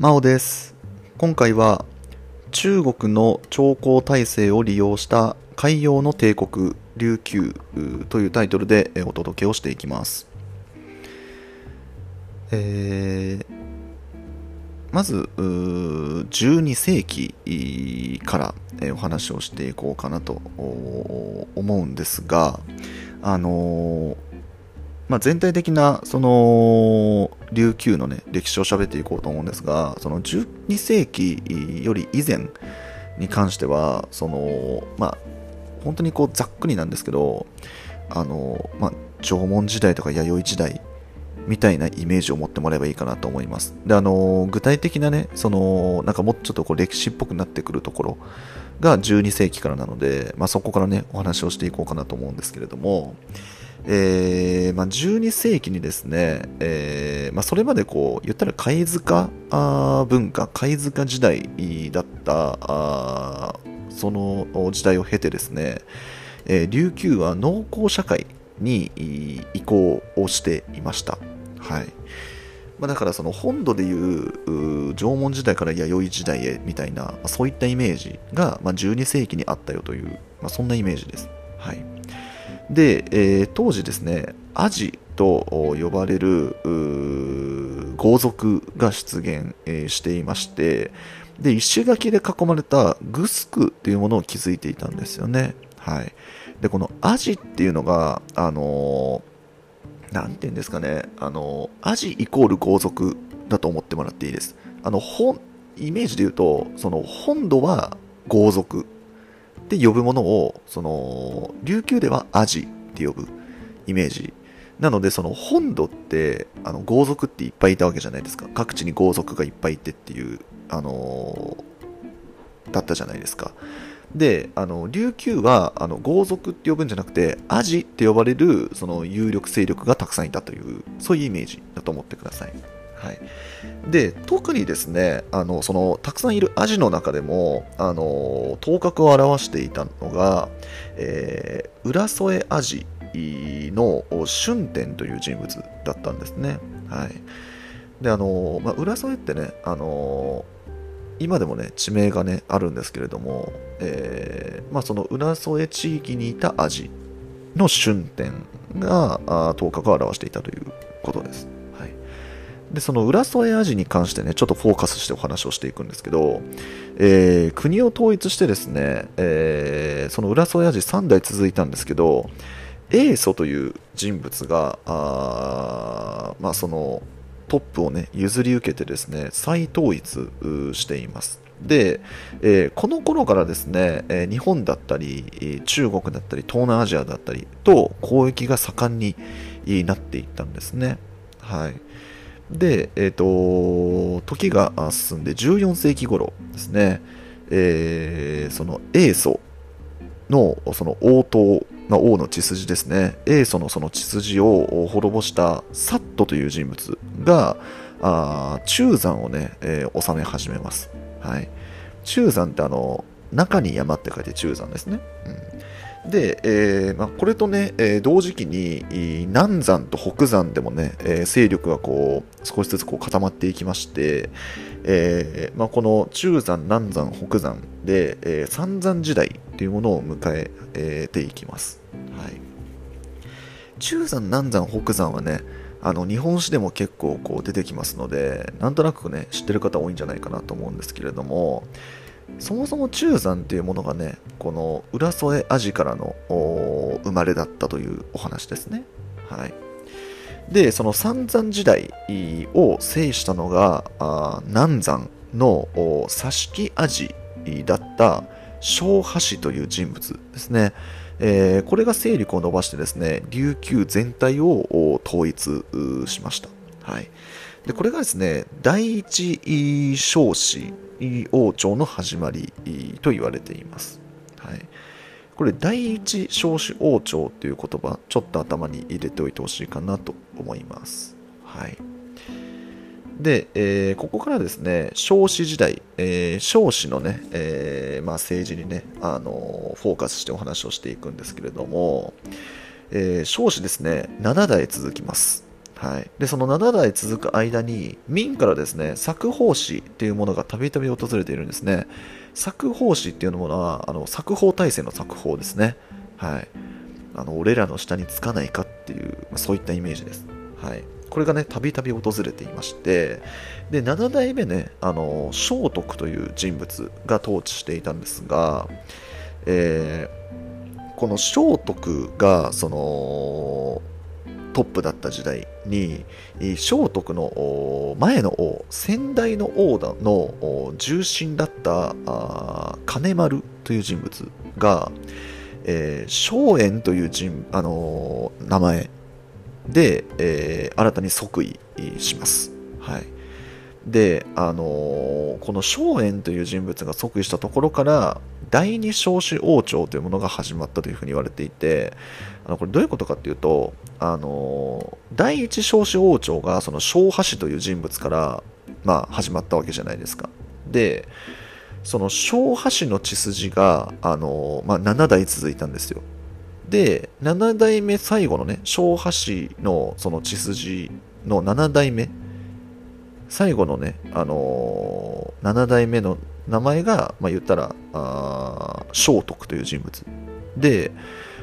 真央です。今回は中国の朝貢体制を利用した海洋の帝国琉球というタイトルでお届けをしていきます、えーまず12世紀からお話をしていこうかなと思うんですがあのーまあ、全体的なその琉球の、ね、歴史を喋っていこうと思うんですがその12世紀より以前に関してはその、まあ、本当にこうざっくりなんですけどあの、まあ、縄文時代とか弥生時代みたいなイメージを持ってもらえばいいかなと思います。で、あの、具体的なね、その、なんかもうちょっとこう歴史っぽくなってくるところが12世紀からなので、まあ、そこからね、お話をしていこうかなと思うんですけれども、えーまあ、12世紀にですね、えーまあ、それまでこう言ったら貝塚文化貝塚時代だったその時代を経てですね、えー琉球は農耕社会に移行をしていました。はいまあ、だからその本土でいうう縄文時代から弥生時代へみたいな、まあそういったイメージが、まあ、12世紀にあったよという、まあ、そんなイメージです。はい、で、えー当時ですね、アジと呼ばれる豪族が出現、していまして、で、石垣で囲まれたグスクっていうものを築いていたんですよね。はい。で、このアジっていうのが、あのーなんて言うんですかね、あのーアジイコール豪族だと思ってもらっていいです。あの、本、イメージで言うと、その本土は豪族って呼ぶものを、その、琉球ではアジって呼ぶイメージ。なので、その本土って、あの、豪族っていっぱいいたわけじゃないですか。各地に豪族がいっぱいいてっていう、あのーだったじゃないですか。で、あの、琉球は、あの、豪族って呼ぶんじゃなくて、アジって呼ばれる、その、有力勢力がたくさんいたという、そういうイメージだと思ってください。はい。で、特にですね、あの、その、たくさんいるアジの中でも、あの、頭角を表していたのが、えー、浦添アジの春天という人物だったんですね。はい。で、あの、まあ、浦添ってね、あの、今でもね、地名がね、あるんですけれども、えーまあ、その浦添地域にいたアジの春天が頭角を表していたということです。で、その浦添アジに関してね、ちょっとフォーカスしてお話をしていくんですけど、えー国を統一してですね、えーその浦添アジ3代続いたんですけど、英祖という人物が、あまあ、そのトップをね、譲り受けてですね、再統一しています。で、えーこの頃からですね、え日本だったり、中国だったり、東南アジアだったりと交易が盛んになっていったんですね。はい。で、えっ、と、時が進んで14世紀頃ですね、えーその英祖のその王党、まあ、王の血筋ですね、英祖のその血筋を滅ぼしたサットという人物が、あ中山をね、えー治め始めます。はい。中山ってあの、中に山って書いて中山ですね。うん、で、えーまあ、これとね、えー同時期に、南山と北山でもね、えー勢力がこう、少しずつこう固まっていきまして、えーまあ、この中山、南山、北山で、えー三山時代というものを迎えていきます。はい。中山、南山、北山はね、あの日本史でも結構こう出てきますので、なんとなくね、知ってる方多いんじゃないかなと思うんですけれども、そもそも中山っていうものがね、この浦添アジからの生まれだったというお話ですね。はい。で、その三山時代を制したのが、あ南山のお佐敷アジだった小橋という人物ですね。えーこれが勢力を伸ばしてですね、琉球全体を統一しました。はい。で、これがですね、第一少子王朝の始まりと言われています。はい。これ、第一少子王朝っていう言葉、ちょっと頭に入れておいてほしいかなと思います。はい。で、えーここからですね、少子時代、えー少子のね、えーまあ、政治にね、あのフォーカスしてお話をしていくんですけれども、えー少子ですね、7代続きます。はい、でその7代続く間に明からですね作法師っていうものがたびたび訪れているんですね。作法師っていうものはあの作法体制の作法ですね。はい。あの俺らの下につかないかっていう、まあ、そういったイメージです。はい。これがねたびたび訪れていましてで7代目ねあの聖徳という人物が統治していたんですが、えー、この聖徳がそのトップだった時代に聖徳の前の王先代の王の重臣だった金丸という人物が、えー、荘園という人、あのー、名前で、えー、新たに即位します。はい、で、あのー、この荘園という人物が即位したところから第二少子王朝というものが始まったというふうに言われていてあのこれどういうことかっていうと、あのー、第一少子王朝がその昭和氏という人物から、まあ、始まったわけじゃないですか。でその昭和氏の血筋が、あのー、まあ、7代続いたんですよ。で、7代目最後のね、昭和氏のその血筋の7代目、最後のね、あのー、7代目の名前が、まあ、言ったら、聖徳という人物。で、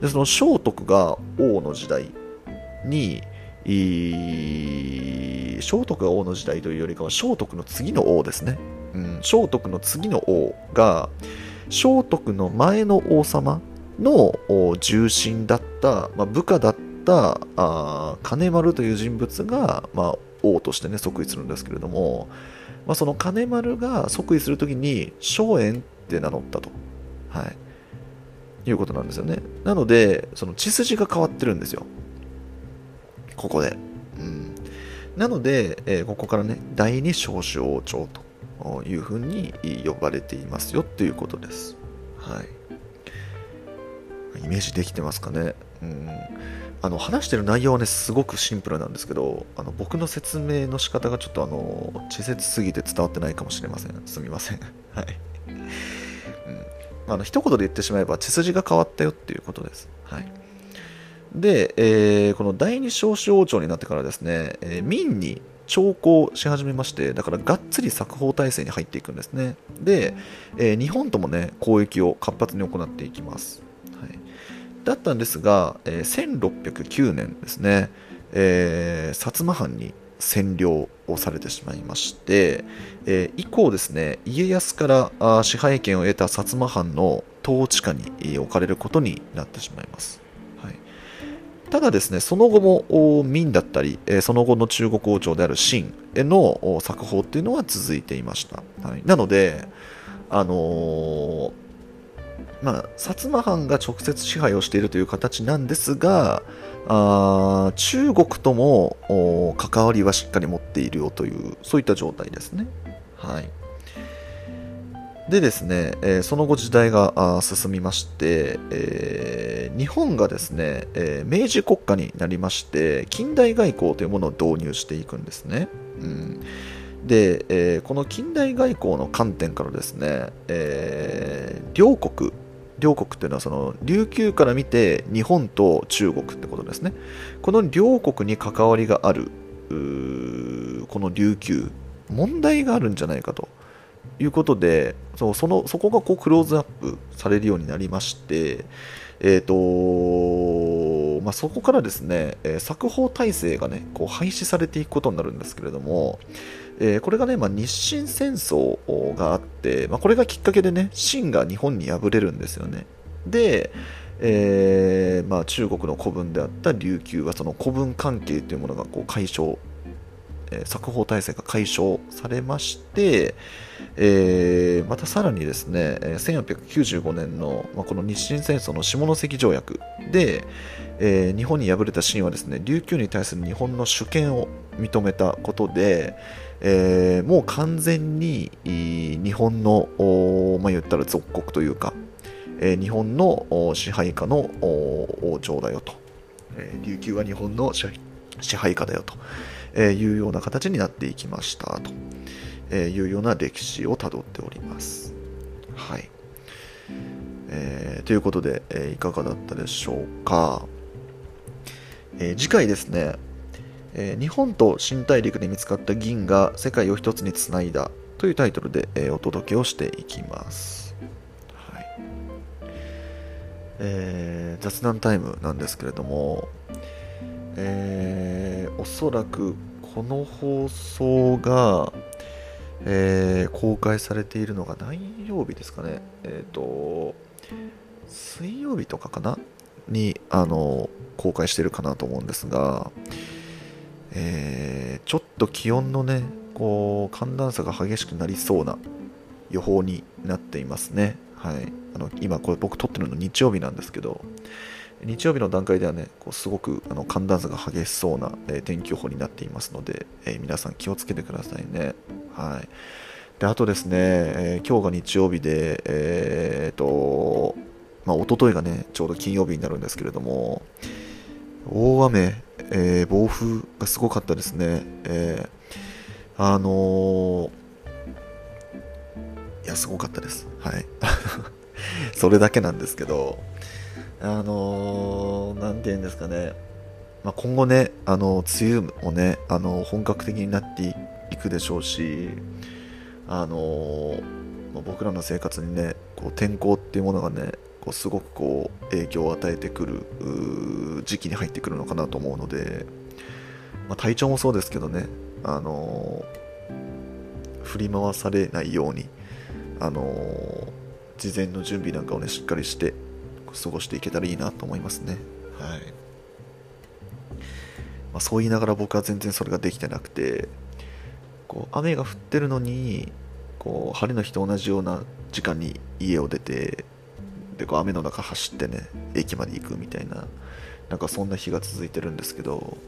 でその聖徳が王の時代に、聖徳が王の時代というよりかは聖徳の次の王ですね。うん、聖徳の次の王が聖徳の前の王様の重臣だった、まあ、部下だったあ金丸という人物が、まあ、王としてね即位するんですけれども、まあ、その金丸が即位するときに荘園って名乗ったと、はい、いうことなんですよね。なのでその血筋が変わってるんですよ。ここで、うん、なので、えー、ここからね第二少子王朝というふうに呼ばれていますよということです。はい。イメージできてますかね。うん。あの話してる内容はねすごくシンプルなんですけどあの僕の説明の仕方がちょっとあの稚拙すぎて伝わってないかもしれません。すみません。はい、うん、あの一言で言ってしまえば血筋が変わったよっていうことです。はい。で、えー、この第二少子王朝になってからですね、えー、民に徴工し始めましてだからがっつり作法体制に入っていくんですね。で、えー、日本ともね交易を活発に行っていきます。だったんですが、えー、1609年ですね、えー、薩摩藩に占領をされてしまいまして、えー、以降ですね家康からあ支配権を得た薩摩藩の統治下に置かれることになってしまいます、はい、ただですねその後も明だったり、えー、その後の中国王朝である清の作法っていうのは続いていました、はい、なのであのーまあ、薩摩藩が直接支配をしているという形なんですが、あ中国とも関わりはしっかり持っているよという、そういった状態ですね。はい。でですね、えー、その後時代が進みまして、えー、日本がですね、えー、明治国家になりまして、近代外交というものを導入していくんですね。うんで、えー、この近代外交の観点からですね、えー、両国両国っていうのはその琉球から見て日本と中国ってことですね。この両国に関わりがあるこの琉球問題があるんじゃないかと。いうことでそそのそこがこうクローズアップされるようになりましてえーとまあ、そこからですね、え作法体制がねこう廃止されていくことになるんですけれども、えー、これがね、まあ、日清戦争があって、まあ、これがきっかけでね、清が日本に敗れるんですよね。で、えーまあ、中国の古文であった琉球はその古文関係というものがこう解消、えー、作法体制が解消されまして、え、またさらにですね、1895年の、まあ、この日清戦争の下関条約で、え、日本に敗れた清はですね、琉球に対する日本の主権を認めたことで、えー、もう完全に日本の、まあ、言ったら属国というか、えー、日本の支配下の王朝だよと、えー、琉球は日本の支配下だよとえいうような形になっていきましたとえいうような歴史をたどっております。はい。え、ということで、え、いかがだったでしょうか。え、次回ですね、えー日本と新大陸で見つかった銀が世界を一つにつないだというタイトルで、えーお届けをしていきます。はい。えー雑談タイムなんですけれども、えーおそらくこの放送が、えー公開されているのが何曜日ですかね、えっ、と、水曜日とかかな？に、あの、公開してるかなと思うんですが、えーちょっと気温のね、こう、寒暖差が激しくなりそうな予報になっていますね。はい。あの、今これ僕撮ってるの日曜日なんですけど、日曜日の段階ではね、こうすごくあの寒暖差が激しそうな、えー天気予報になっていますので、えー皆さん気をつけてくださいね。はい。で、あとですね、えー今日が日曜日で、えーと、まあ、一昨日がね、ちょうど金曜日になるんですけれども、大雨、えー暴風がすごかったですね。えーあのーいや、すごかったです。はい。それだけなんですけど、あのーなんて言うんですかね、まあ、今後ね、あの梅雨もね、あの本格的になっていくでしょうし、あのーま僕らの生活にね、こう天候っていうものがね、こうすごくこう影響を与えてくる時期に入ってくるのかなと思うので、まあ、体調もそうですけどね、あのー振り回されないように、あのー事前の準備なんかをね、しっかりして過ごしていけたらいいなと思いますね。はい。まあ、そう言いながら僕は全然それができてなくて、こう雨が降ってるのに、こう晴れの日と同じような時間に家を出て、でこう雨の中走ってね、駅まで行くみたいな、なんかそんな日が続いてるんですけど、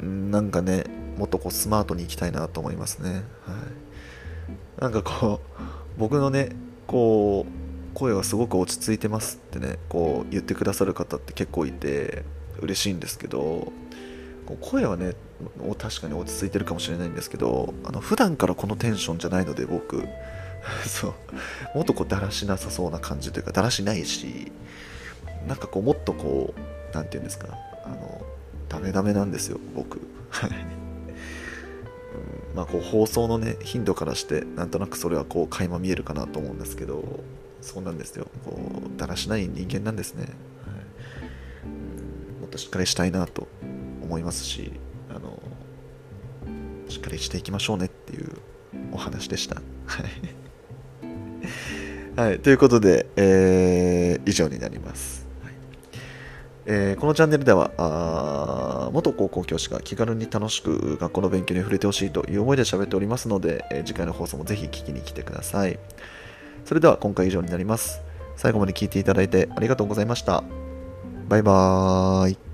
なんかね、もっとこうスマートに行きたいなと思いますね。はい。なんかこう、僕のね、こう、声はすごく落ち着いてますってね、こう言ってくださる方って結構いて、嬉しいんですけど、声はね、確かに落ち着いてるかもしれないんですけど、あの普段からこのテンションじゃないので、僕、そう、もっとこうだらしなさそうな感じというか、だらしないし、なんかこう、もっとこう、なんていうんですか、あの、ダメダメなんですよ、僕。うんまあ、こう放送のね頻度からしてなんとなくそれはこう垣間見えるかなと思うんですけどそうなんですよ。こうだらしない人間なんですね、はい。もっとしっかりしたいなと思いますしあのしっかりしていきましょうねっていうお話でした。はい、はい、ということで、えー以上になります、はい。えーこのチャンネルではあ元高校教師が気軽に楽しく学校の勉強に触れてほしいという思いで喋っておりますので、えー次回の放送もぜひ聞きに来てください。それでは今回以上になります。最後まで聞いていただいてありがとうございました。バイバーイ。